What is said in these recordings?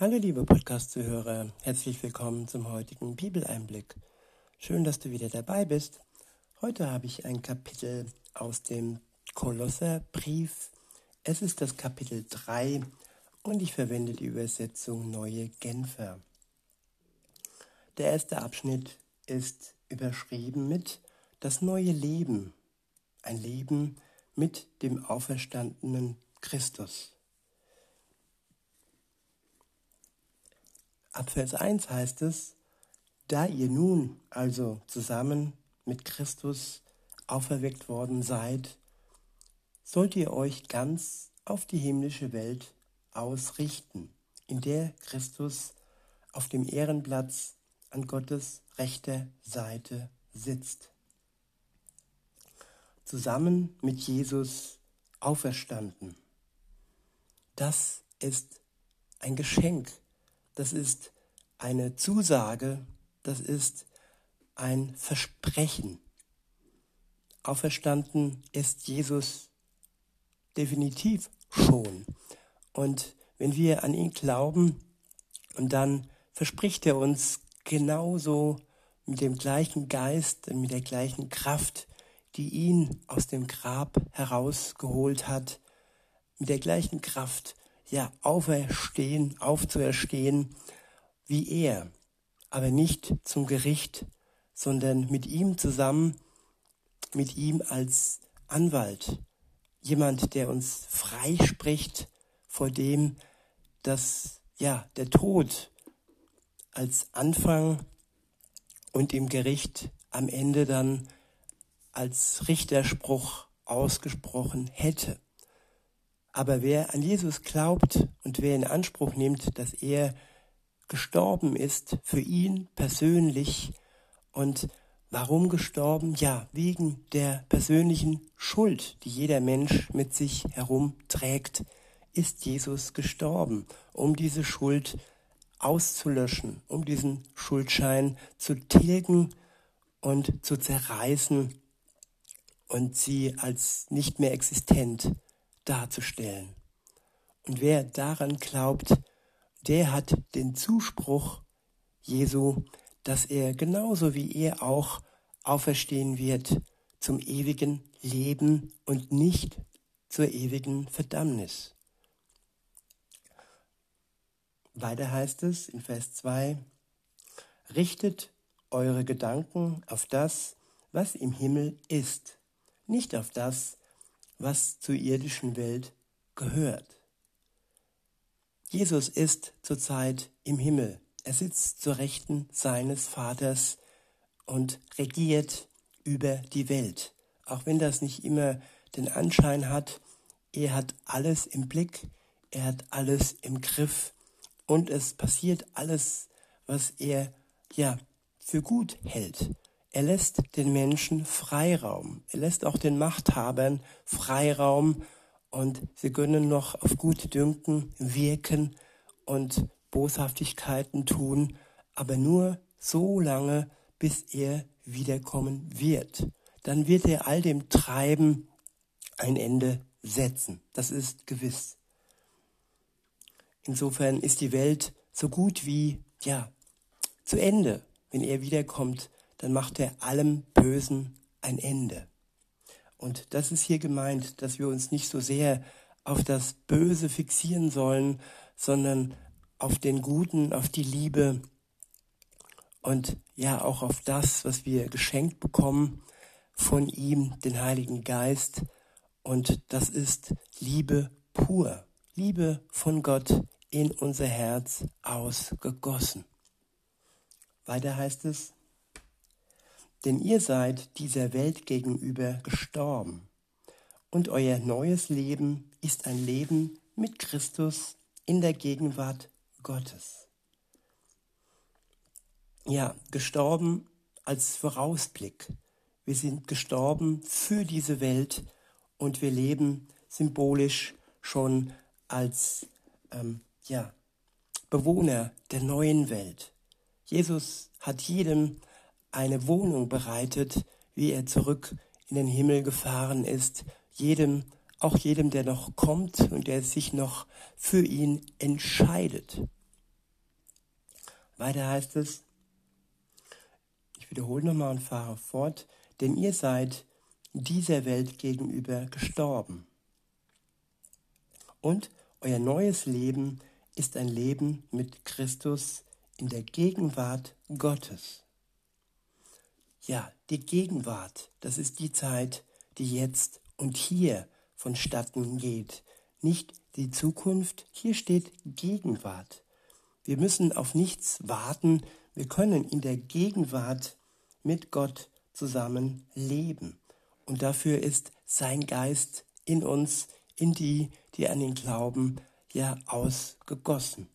Hallo liebe Podcast-Zuhörer, herzlich willkommen zum heutigen Bibeleinblick. Schön, dass du wieder dabei bist. Heute habe ich ein Kapitel aus dem Kolosserbrief. Es ist das Kapitel 3 und ich verwende die Übersetzung Neue Genfer. Der erste Abschnitt ist überschrieben mit Das neue Leben, ein Leben mit dem auferstandenen Christus. Ab Vers 1 heißt es, da ihr nun also zusammen mit Christus auferweckt worden seid, sollt ihr euch ganz auf die himmlische Welt ausrichten, in der Christus auf dem Ehrenplatz an Gottes rechter Seite sitzt. Zusammen mit Jesus auferstanden. Das ist ein Geschenk das ist eine Zusage, das ist ein Versprechen. Auferstanden ist Jesus definitiv schon. Und wenn wir an ihn glauben, und dann verspricht er uns genauso mit dem gleichen Geist mit der gleichen Kraft, die ihn aus dem Grab herausgeholt hat, mit der gleichen Kraft, ja, auferstehen, aufzuerstehen, wie er, aber nicht zum Gericht, sondern mit ihm zusammen, mit ihm als Anwalt, jemand, der uns freispricht vor dem, dass ja der Tod als Anfang und im Gericht am Ende dann als Richterspruch ausgesprochen hätte. Aber wer an Jesus glaubt und wer in Anspruch nimmt, dass er gestorben ist für ihn persönlich und warum gestorben? Ja, wegen der persönlichen Schuld, die jeder Mensch mit sich herumträgt, ist Jesus gestorben, um diese Schuld auszulöschen, um diesen Schuldschein zu tilgen und zu zerreißen und sie als nicht mehr existent darzustellen. Und wer daran glaubt, der hat den Zuspruch Jesu, dass er genauso wie er auch auferstehen wird zum ewigen Leben und nicht zur ewigen Verdammnis. Weiter heißt es in Vers 2, richtet eure Gedanken auf das, was im Himmel ist, nicht auf das, was zur irdischen Welt gehört. Jesus ist zurzeit im Himmel. Er sitzt zur Rechten seines Vaters und regiert über die Welt. Auch wenn das nicht immer den Anschein hat, er hat alles im Blick, er hat alles im Griff und es passiert alles, was er ja für gut hält. Er lässt den Menschen Freiraum. Er lässt auch den Machthabern Freiraum und sie können noch auf gut Dünken wirken und Boshaftigkeiten tun, aber nur so lange, bis er wiederkommen wird. Dann wird er all dem Treiben ein Ende setzen. Das ist gewiss. Insofern ist die Welt so gut wie, ja, zu Ende, wenn er wiederkommt dann macht er allem Bösen ein Ende. Und das ist hier gemeint, dass wir uns nicht so sehr auf das Böse fixieren sollen, sondern auf den Guten, auf die Liebe und ja auch auf das, was wir geschenkt bekommen von ihm, den Heiligen Geist. Und das ist Liebe pur, Liebe von Gott in unser Herz ausgegossen. Weiter heißt es, denn ihr seid dieser Welt gegenüber gestorben. Und euer neues Leben ist ein Leben mit Christus in der Gegenwart Gottes. Ja, gestorben als Vorausblick. Wir sind gestorben für diese Welt und wir leben symbolisch schon als ähm, ja, Bewohner der neuen Welt. Jesus hat jedem eine Wohnung bereitet, wie er zurück in den Himmel gefahren ist, jedem, auch jedem, der noch kommt und der sich noch für ihn entscheidet. Weiter heißt es, ich wiederhole nochmal und fahre fort, denn ihr seid dieser Welt gegenüber gestorben. Und euer neues Leben ist ein Leben mit Christus in der Gegenwart Gottes. Ja, die Gegenwart, das ist die Zeit, die jetzt und hier vonstatten geht. Nicht die Zukunft, hier steht Gegenwart. Wir müssen auf nichts warten, wir können in der Gegenwart mit Gott zusammen leben. Und dafür ist sein Geist in uns, in die, die an ihn glauben, ja ausgegossen.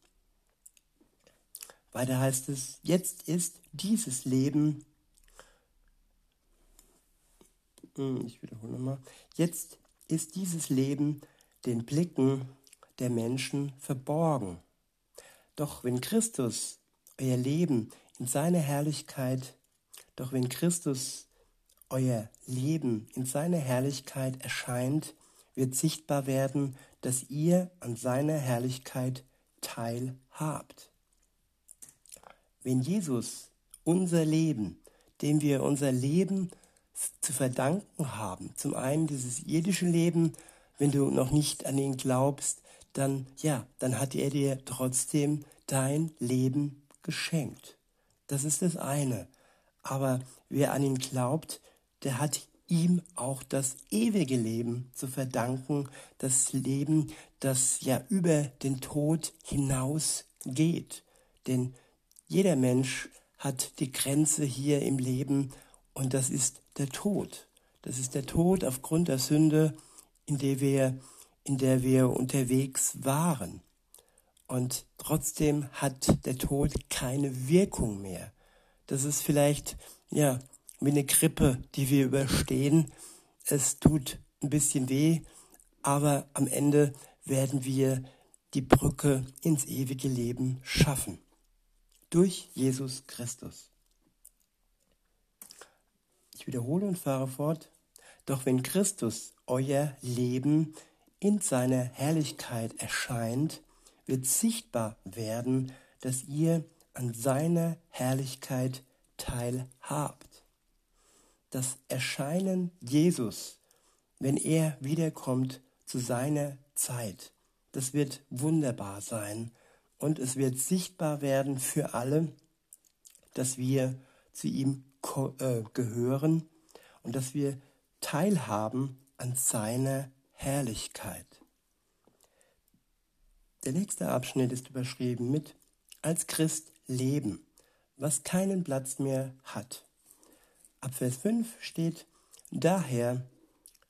Weiter heißt es, jetzt ist dieses Leben, ich wiederhole nochmal, jetzt ist dieses Leben den Blicken der Menschen verborgen. Doch wenn Christus euer Leben in seiner Herrlichkeit, doch wenn Christus euer Leben in seiner Herrlichkeit erscheint, wird sichtbar werden, dass ihr an seiner Herrlichkeit teilhabt. Wenn Jesus unser Leben, dem wir unser Leben zu verdanken haben, zum einen dieses irdische Leben, wenn du noch nicht an ihn glaubst, dann ja, dann hat er dir trotzdem dein Leben geschenkt. Das ist das eine. Aber wer an ihn glaubt, der hat ihm auch das ewige Leben zu verdanken, das Leben, das ja über den Tod hinaus geht. Denn jeder Mensch hat die Grenze hier im Leben und das ist der Tod. Das ist der Tod aufgrund der Sünde, in der wir, in der wir unterwegs waren. Und trotzdem hat der Tod keine Wirkung mehr. Das ist vielleicht, ja, wie eine Grippe, die wir überstehen. Es tut ein bisschen weh, aber am Ende werden wir die Brücke ins ewige Leben schaffen. Durch Jesus Christus. Ich wiederhole und fahre fort. Doch wenn Christus euer Leben in seiner Herrlichkeit erscheint, wird sichtbar werden, dass ihr an seiner Herrlichkeit teilhabt. Das Erscheinen Jesus, wenn er wiederkommt zu seiner Zeit, das wird wunderbar sein und es wird sichtbar werden für alle, dass wir zu ihm gehören und dass wir teilhaben an seiner Herrlichkeit. Der nächste Abschnitt ist überschrieben mit als Christ leben, was keinen Platz mehr hat. Ab Vers 5 steht, daher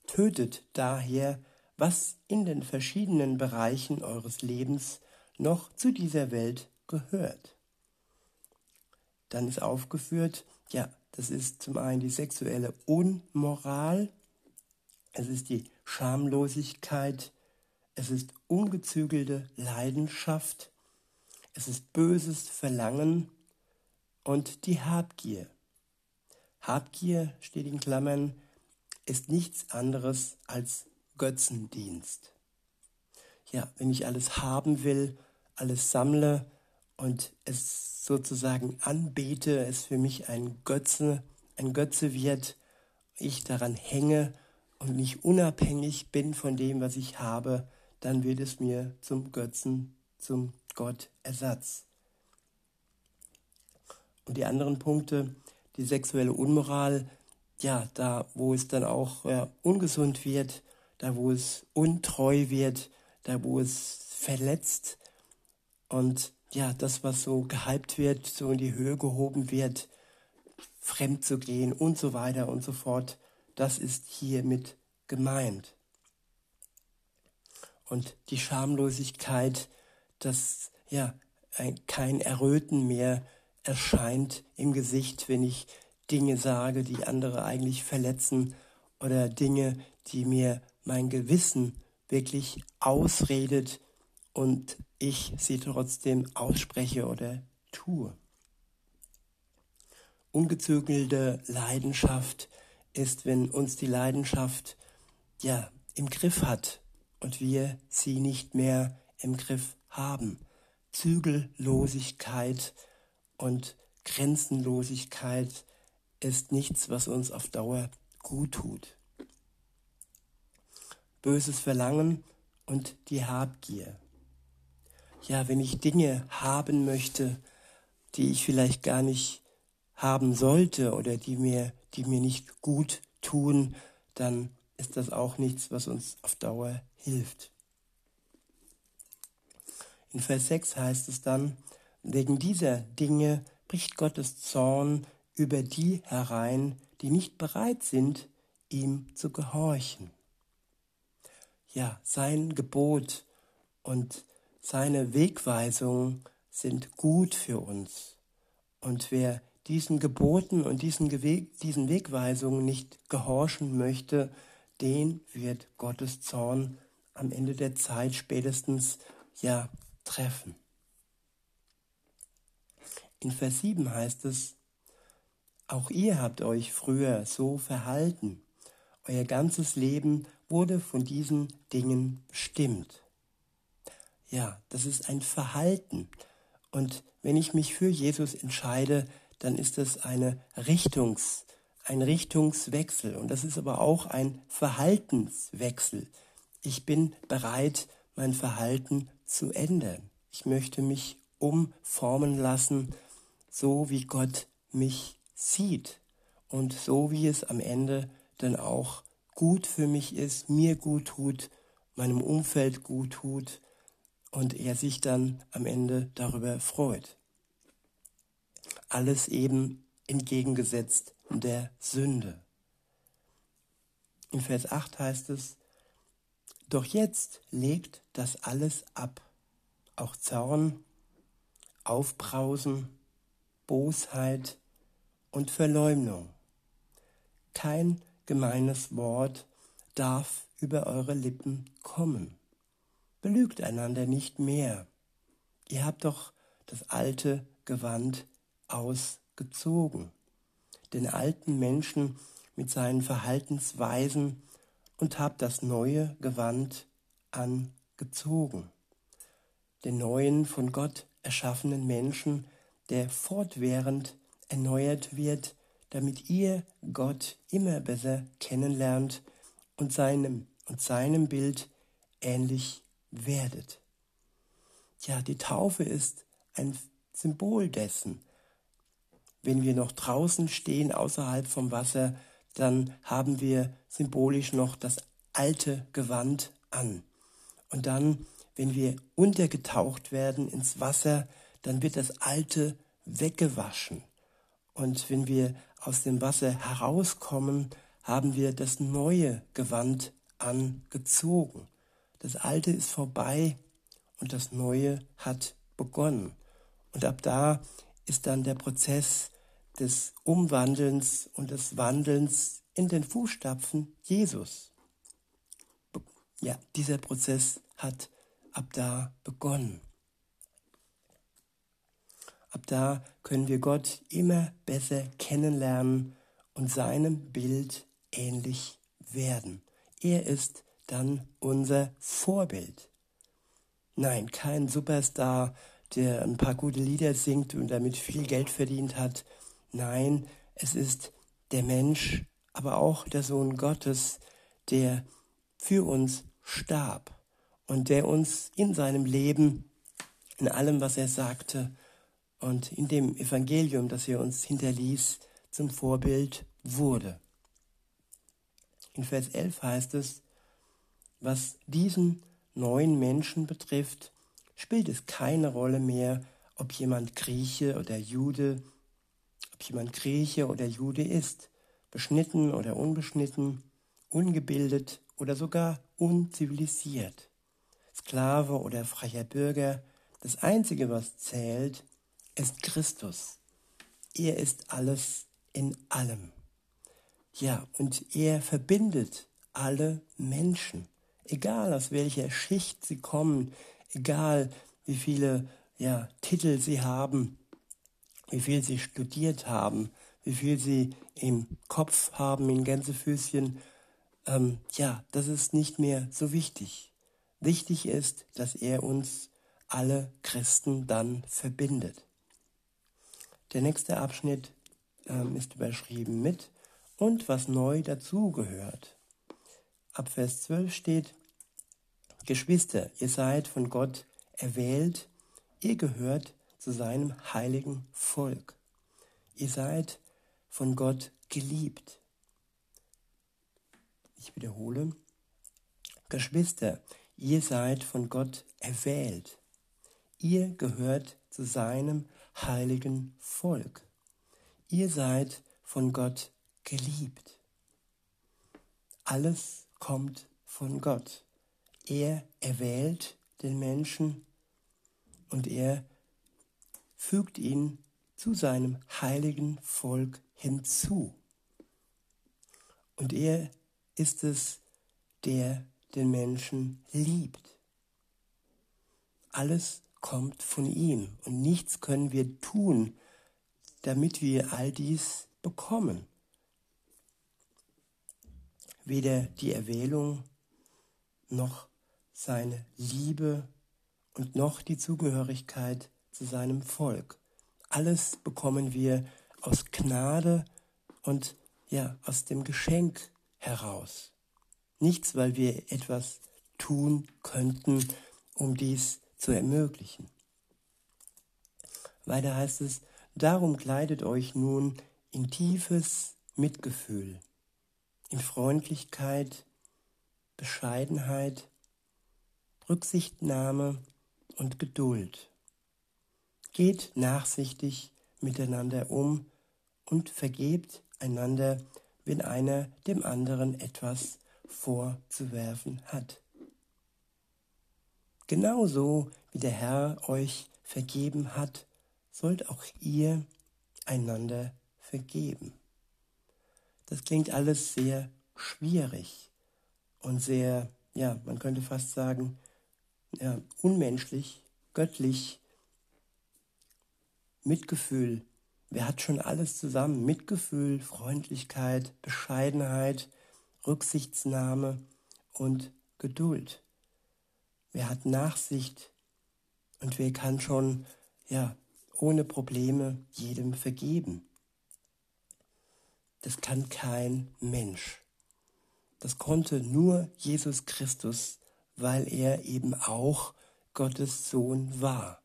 tötet daher, was in den verschiedenen Bereichen eures Lebens noch zu dieser Welt gehört. Dann ist aufgeführt, ja, das ist zum einen die sexuelle Unmoral, es ist die Schamlosigkeit, es ist ungezügelte Leidenschaft, es ist böses Verlangen und die Habgier. Habgier steht in Klammern, ist nichts anderes als Götzendienst. Ja, wenn ich alles haben will, alles sammle und es sozusagen anbete, es für mich ein Götze, ein Götze wird, ich daran hänge und nicht unabhängig bin von dem, was ich habe, dann wird es mir zum Götzen, zum Gottersatz. Und die anderen Punkte, die sexuelle Unmoral, ja, da wo es dann auch ja, ungesund wird, da wo es untreu wird, da wo es verletzt und ja, das, was so gehypt wird, so in die Höhe gehoben wird, fremd zu gehen und so weiter und so fort, das ist hier mit gemeint. Und die Schamlosigkeit, dass ja kein Erröten mehr erscheint im Gesicht, wenn ich Dinge sage, die andere eigentlich verletzen oder Dinge, die mir mein Gewissen wirklich ausredet und ich sie trotzdem ausspreche oder tue. Ungezügelte Leidenschaft ist, wenn uns die Leidenschaft ja im Griff hat und wir sie nicht mehr im Griff haben. Zügellosigkeit und Grenzenlosigkeit ist nichts, was uns auf Dauer gut tut. Böses Verlangen und die Habgier. Ja, wenn ich Dinge haben möchte, die ich vielleicht gar nicht haben sollte oder die mir, die mir nicht gut tun, dann ist das auch nichts, was uns auf Dauer hilft. In Vers 6 heißt es dann, wegen dieser Dinge bricht Gottes Zorn über die herein, die nicht bereit sind, ihm zu gehorchen. Ja, sein Gebot und seine Wegweisung sind gut für uns. Und wer diesen Geboten und diesen, diesen Wegweisungen nicht gehorchen möchte, den wird Gottes Zorn am Ende der Zeit spätestens ja treffen. In Vers 7 heißt es, auch ihr habt euch früher so verhalten. Euer ganzes Leben wurde von diesen Dingen bestimmt. Ja, das ist ein Verhalten. Und wenn ich mich für Jesus entscheide, dann ist das eine Richtungs, ein Richtungswechsel. Und das ist aber auch ein Verhaltenswechsel. Ich bin bereit, mein Verhalten zu ändern. Ich möchte mich umformen lassen, so wie Gott mich sieht und so wie es am Ende dann auch gut für mich ist, mir gut tut, meinem Umfeld gut tut und er sich dann am Ende darüber freut. Alles eben entgegengesetzt der Sünde. In Vers 8 heißt es, doch jetzt legt das alles ab, auch Zorn, Aufbrausen, Bosheit und Verleumdung. Kein gemeines Wort darf über eure Lippen kommen. Belügt einander nicht mehr. Ihr habt doch das alte Gewand ausgezogen, den alten Menschen mit seinen Verhaltensweisen und habt das neue Gewand angezogen, den neuen von Gott erschaffenen Menschen, der fortwährend erneuert wird, damit ihr Gott immer besser kennenlernt und seinem und seinem Bild ähnlich werdet. Ja, die Taufe ist ein Symbol dessen. Wenn wir noch draußen stehen, außerhalb vom Wasser, dann haben wir symbolisch noch das alte Gewand an. Und dann, wenn wir untergetaucht werden ins Wasser, dann wird das alte weggewaschen. Und wenn wir aus dem Wasser herauskommen, haben wir das neue Gewand angezogen. Das alte ist vorbei und das neue hat begonnen. Und ab da ist dann der Prozess des Umwandelns und des Wandelns in den Fußstapfen Jesus. Ja, dieser Prozess hat ab da begonnen. Ab da können wir Gott immer besser kennenlernen und seinem Bild ähnlich werden. Er ist dann unser Vorbild. Nein, kein Superstar, der ein paar gute Lieder singt und damit viel Geld verdient hat. Nein, es ist der Mensch, aber auch der Sohn Gottes, der für uns starb und der uns in seinem Leben, in allem, was er sagte und in dem Evangelium, das er uns hinterließ, zum Vorbild wurde. In Vers 11 heißt es, was diesen neuen Menschen betrifft, spielt es keine Rolle mehr, ob jemand Grieche oder Jude, ob jemand Grieche oder Jude ist, beschnitten oder unbeschnitten, ungebildet oder sogar unzivilisiert, Sklave oder freier Bürger. Das Einzige, was zählt, ist Christus. Er ist alles in allem. Ja, und er verbindet alle Menschen egal aus welcher Schicht sie kommen, egal wie viele ja, Titel sie haben, wie viel sie studiert haben, wie viel sie im Kopf haben, in Gänsefüßchen, ähm, ja, das ist nicht mehr so wichtig. Wichtig ist, dass er uns alle Christen dann verbindet. Der nächste Abschnitt ähm, ist überschrieben mit und was neu dazugehört. Ab Vers 12 steht, Geschwister, ihr seid von Gott erwählt, ihr gehört zu seinem heiligen Volk. Ihr seid von Gott geliebt. Ich wiederhole, Geschwister, ihr seid von Gott erwählt. Ihr gehört zu seinem heiligen Volk. Ihr seid von Gott geliebt. Alles kommt von Gott. Er erwählt den Menschen und er fügt ihn zu seinem heiligen Volk hinzu. Und er ist es, der den Menschen liebt. Alles kommt von ihm und nichts können wir tun, damit wir all dies bekommen. Weder die Erwählung noch seine Liebe und noch die Zugehörigkeit zu seinem Volk. Alles bekommen wir aus Gnade und ja, aus dem Geschenk heraus. Nichts, weil wir etwas tun könnten, um dies zu ermöglichen. Weiter heißt es, darum kleidet euch nun in tiefes Mitgefühl, in Freundlichkeit, Bescheidenheit, Rücksichtnahme und Geduld. Geht nachsichtig miteinander um und vergebt einander, wenn einer dem anderen etwas vorzuwerfen hat. Genauso wie der Herr euch vergeben hat, sollt auch ihr einander vergeben. Das klingt alles sehr schwierig und sehr, ja, man könnte fast sagen, ja, unmenschlich, göttlich, Mitgefühl. Wer hat schon alles zusammen? Mitgefühl, Freundlichkeit, Bescheidenheit, Rücksichtsnahme und Geduld. Wer hat Nachsicht und wer kann schon, ja, ohne Probleme jedem vergeben? Das kann kein Mensch. Das konnte nur Jesus Christus weil er eben auch Gottes Sohn war.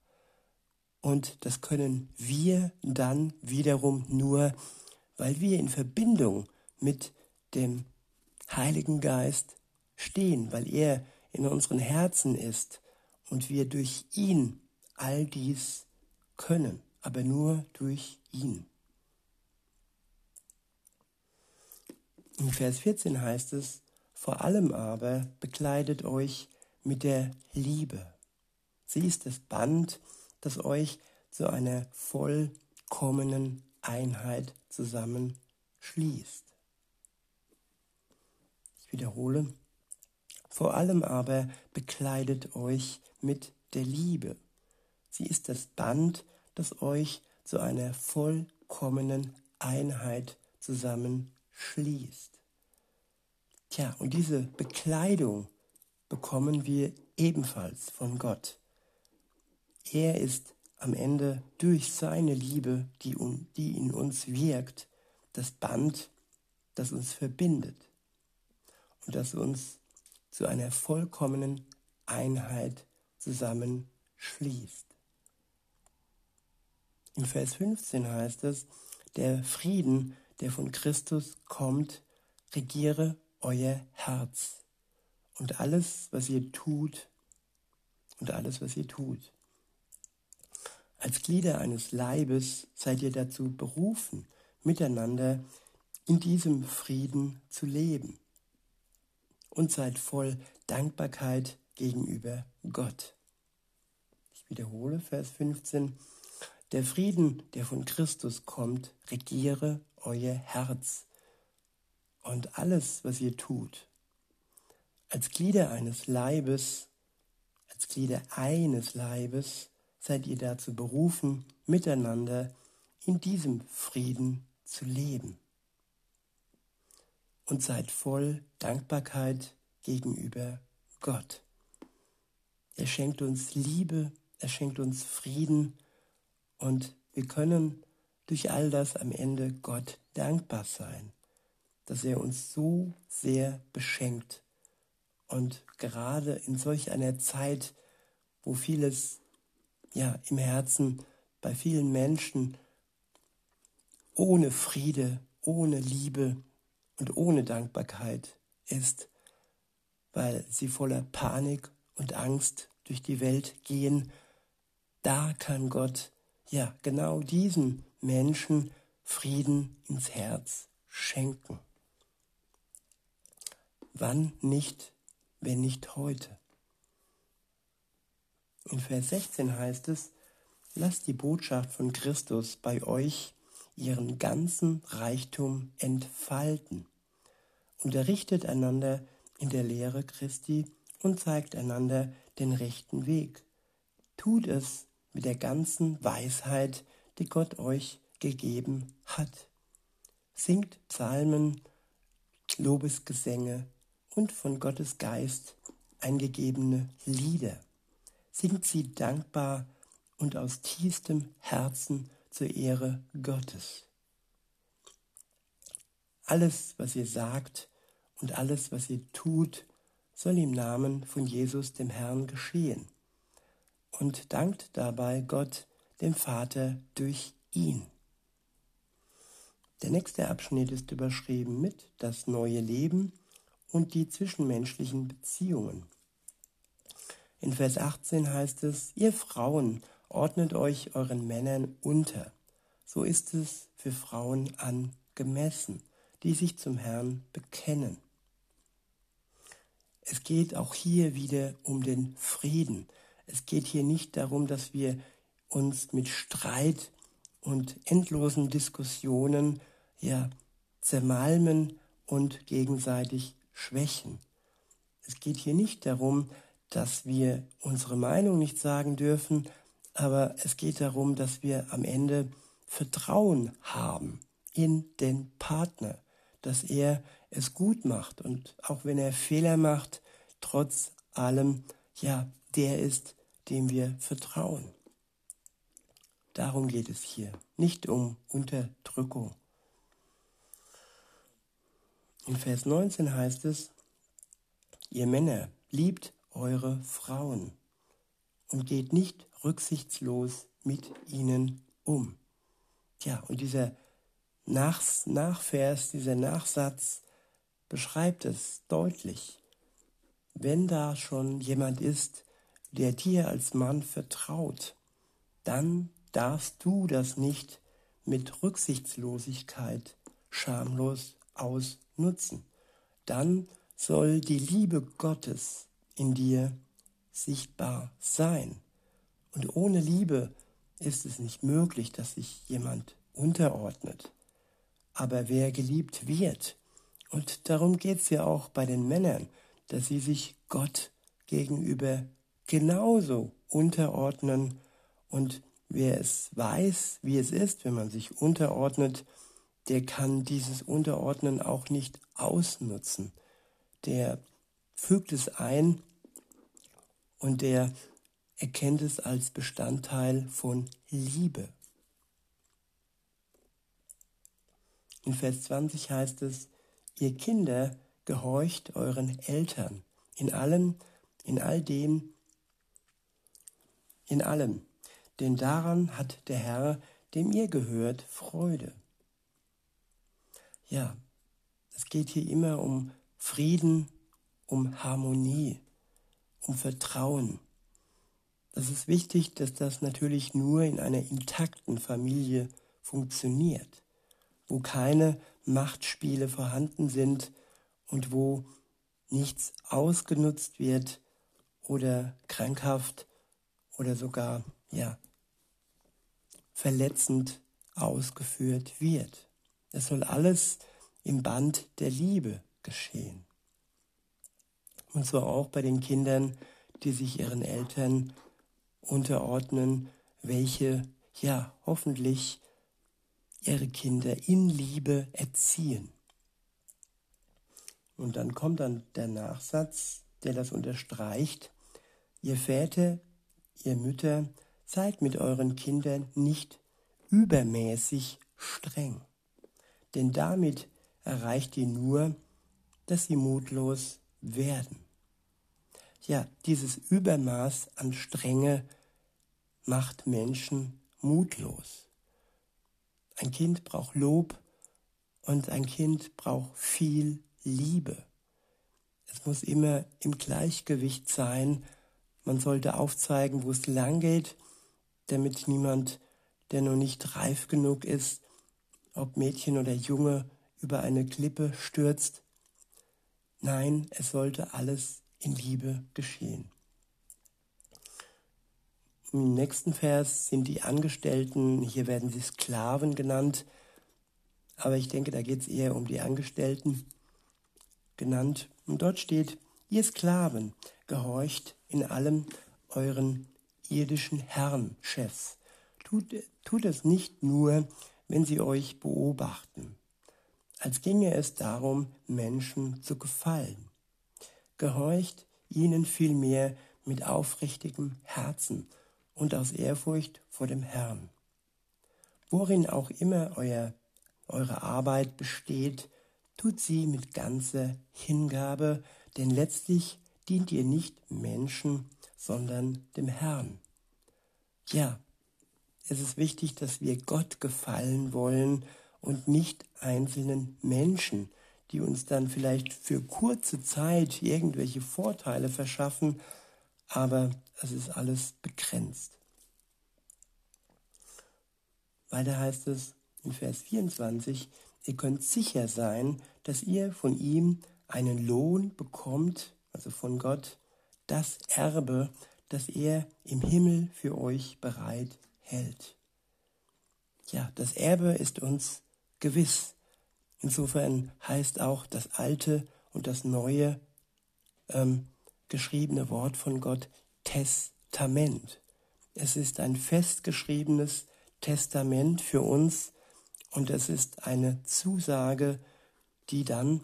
Und das können wir dann wiederum nur, weil wir in Verbindung mit dem Heiligen Geist stehen, weil er in unseren Herzen ist und wir durch ihn all dies können, aber nur durch ihn. In Vers 14 heißt es, vor allem aber bekleidet euch mit der Liebe. Sie ist das Band, das euch zu einer vollkommenen Einheit zusammenschließt. Ich wiederhole. Vor allem aber bekleidet euch mit der Liebe. Sie ist das Band, das euch zu einer vollkommenen Einheit zusammenschließt. Tja, und diese Bekleidung bekommen wir ebenfalls von Gott. Er ist am Ende durch seine Liebe, die, die in uns wirkt, das Band, das uns verbindet und das uns zu einer vollkommenen Einheit zusammenschließt. Im Vers 15 heißt es, der Frieden, der von Christus kommt, regiere euer Herz und alles, was ihr tut, und alles, was ihr tut. Als Glieder eines Leibes seid ihr dazu berufen, miteinander in diesem Frieden zu leben und seid voll Dankbarkeit gegenüber Gott. Ich wiederhole Vers 15. Der Frieden, der von Christus kommt, regiere euer Herz und alles, was ihr tut. Als Glieder eines Leibes, als Glieder eines Leibes seid ihr dazu berufen, miteinander in diesem Frieden zu leben. Und seid voll Dankbarkeit gegenüber Gott. Er schenkt uns Liebe, er schenkt uns Frieden und wir können durch all das am Ende Gott dankbar sein, dass er uns so sehr beschenkt. Und gerade in solch einer Zeit, wo vieles ja im Herzen bei vielen Menschen ohne Friede, ohne Liebe und ohne Dankbarkeit ist, weil sie voller Panik und Angst durch die Welt gehen, da kann Gott ja genau diesen Menschen Frieden ins Herz schenken. Wann nicht, wenn nicht heute? In Vers 16 heißt es, lasst die Botschaft von Christus bei euch ihren ganzen Reichtum entfalten. Unterrichtet einander in der Lehre Christi und zeigt einander den rechten Weg. Tut es mit der ganzen Weisheit, die Gott euch gegeben hat. Singt Psalmen, Lobesgesänge und von Gottes Geist eingegebene Lieder. Singt sie dankbar und aus tiefstem Herzen zur Ehre Gottes. Alles, was ihr sagt und alles, was ihr tut, soll im Namen von Jesus dem Herrn geschehen. Und dankt dabei Gott, dem Vater, durch ihn. Der nächste Abschnitt ist überschrieben mit das neue Leben und die zwischenmenschlichen Beziehungen. In Vers 18 heißt es, ihr Frauen ordnet euch euren Männern unter. So ist es für Frauen angemessen, die sich zum Herrn bekennen. Es geht auch hier wieder um den Frieden. Es geht hier nicht darum, dass wir uns mit Streit und endlosen Diskussionen ja zermalmen und gegenseitig schwächen. Es geht hier nicht darum, dass wir unsere Meinung nicht sagen dürfen, aber es geht darum, dass wir am Ende Vertrauen haben in den Partner, dass er es gut macht und auch wenn er Fehler macht, trotz allem, ja, der ist, dem wir vertrauen. Darum geht es hier, nicht um Unterdrückung. In Vers 19 heißt es, ihr Männer, liebt eure Frauen und geht nicht rücksichtslos mit ihnen um. Tja, und dieser Nach Nachvers, dieser Nachsatz beschreibt es deutlich. Wenn da schon jemand ist, der dir als Mann vertraut, dann darfst du das nicht mit Rücksichtslosigkeit schamlos ausnutzen. Dann soll die Liebe Gottes in dir sichtbar sein. Und ohne Liebe ist es nicht möglich, dass sich jemand unterordnet. Aber wer geliebt wird, und darum geht es ja auch bei den Männern, dass sie sich Gott gegenüber genauso unterordnen und wer es weiß, wie es ist, wenn man sich unterordnet, der kann dieses Unterordnen auch nicht ausnutzen. Der fügt es ein und der erkennt es als Bestandteil von Liebe. In Vers 20 heißt es, ihr Kinder gehorcht euren Eltern in allem, in all dem, in allem, denn daran hat der Herr, dem ihr gehört, Freude. Ja, es geht hier immer um Frieden, um Harmonie, um Vertrauen. Das ist wichtig, dass das natürlich nur in einer intakten Familie funktioniert, wo keine Machtspiele vorhanden sind und wo nichts ausgenutzt wird oder krankhaft oder sogar ja verletzend ausgeführt wird. Es soll alles im Band der Liebe geschehen. Und zwar auch bei den Kindern, die sich ihren Eltern unterordnen, welche ja hoffentlich ihre Kinder in Liebe erziehen. Und dann kommt dann der Nachsatz, der das unterstreicht. Ihr Väter, ihr Mütter, seid mit euren Kindern nicht übermäßig streng. Denn damit erreicht ihr nur, dass sie mutlos werden. Ja, dieses Übermaß an Strenge macht Menschen mutlos. Ein Kind braucht Lob und ein Kind braucht viel Liebe. Es muss immer im Gleichgewicht sein. Man sollte aufzeigen, wo es lang geht, damit niemand, der noch nicht reif genug ist, ob Mädchen oder Junge, über eine Klippe stürzt. Nein, es sollte alles in Liebe geschehen. Im nächsten Vers sind die Angestellten, hier werden sie Sklaven genannt, aber ich denke, da geht es eher um die Angestellten genannt. Und dort steht, ihr Sklaven, gehorcht in allem euren irdischen Herren, Chefs. Tut, tut es nicht nur, wenn sie euch beobachten, als ginge es darum, Menschen zu gefallen. Gehorcht ihnen vielmehr mit aufrichtigem Herzen und aus Ehrfurcht vor dem Herrn. Worin auch immer euer, eure Arbeit besteht, tut sie mit ganzer Hingabe, denn letztlich dient ihr nicht Menschen, sondern dem Herrn. Ja, es ist wichtig, dass wir Gott gefallen wollen und nicht einzelnen Menschen, die uns dann vielleicht für kurze Zeit irgendwelche Vorteile verschaffen, aber es ist alles begrenzt. Weiter heißt es in Vers 24, ihr könnt sicher sein, dass ihr von ihm einen Lohn bekommt, also von Gott, das Erbe, das er im Himmel für euch bereit hält. Ja, das Erbe ist uns gewiss. Insofern heißt auch das alte und das neue ähm, geschriebene Wort von Gott Testament. Es ist ein festgeschriebenes Testament für uns und es ist eine Zusage, die dann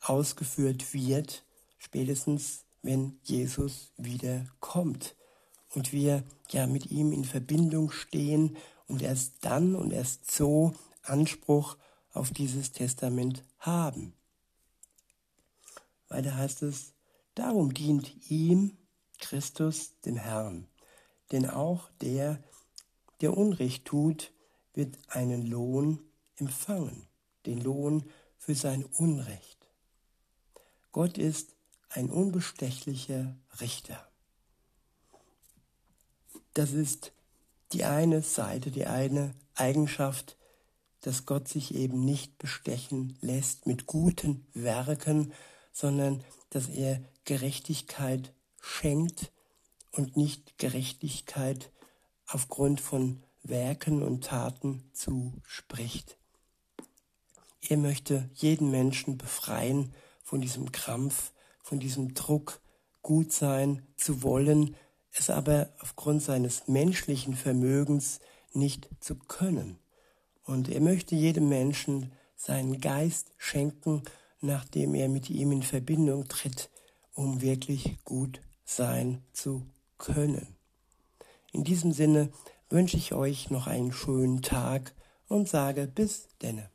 ausgeführt wird, spätestens wenn Jesus wieder kommt und wir ja mit ihm in Verbindung stehen und erst dann und erst so Anspruch auf dieses Testament haben. Weiter heißt es, darum dient ihm Christus dem Herrn, denn auch der, der Unrecht tut, wird einen Lohn empfangen, den Lohn für sein Unrecht. Gott ist ein unbestechlicher Richter. Das ist die eine Seite, die eine Eigenschaft, dass Gott sich eben nicht bestechen lässt mit guten Werken, sondern dass er Gerechtigkeit schenkt und nicht Gerechtigkeit aufgrund von Werken und Taten zuspricht. Er möchte jeden Menschen befreien von diesem Krampf, von diesem Druck, gut sein zu wollen, es aber aufgrund seines menschlichen Vermögens nicht zu können. Und er möchte jedem Menschen seinen Geist schenken, nachdem er mit ihm in Verbindung tritt, um wirklich gut sein zu können. In diesem Sinne wünsche ich euch noch einen schönen Tag und sage bis denne.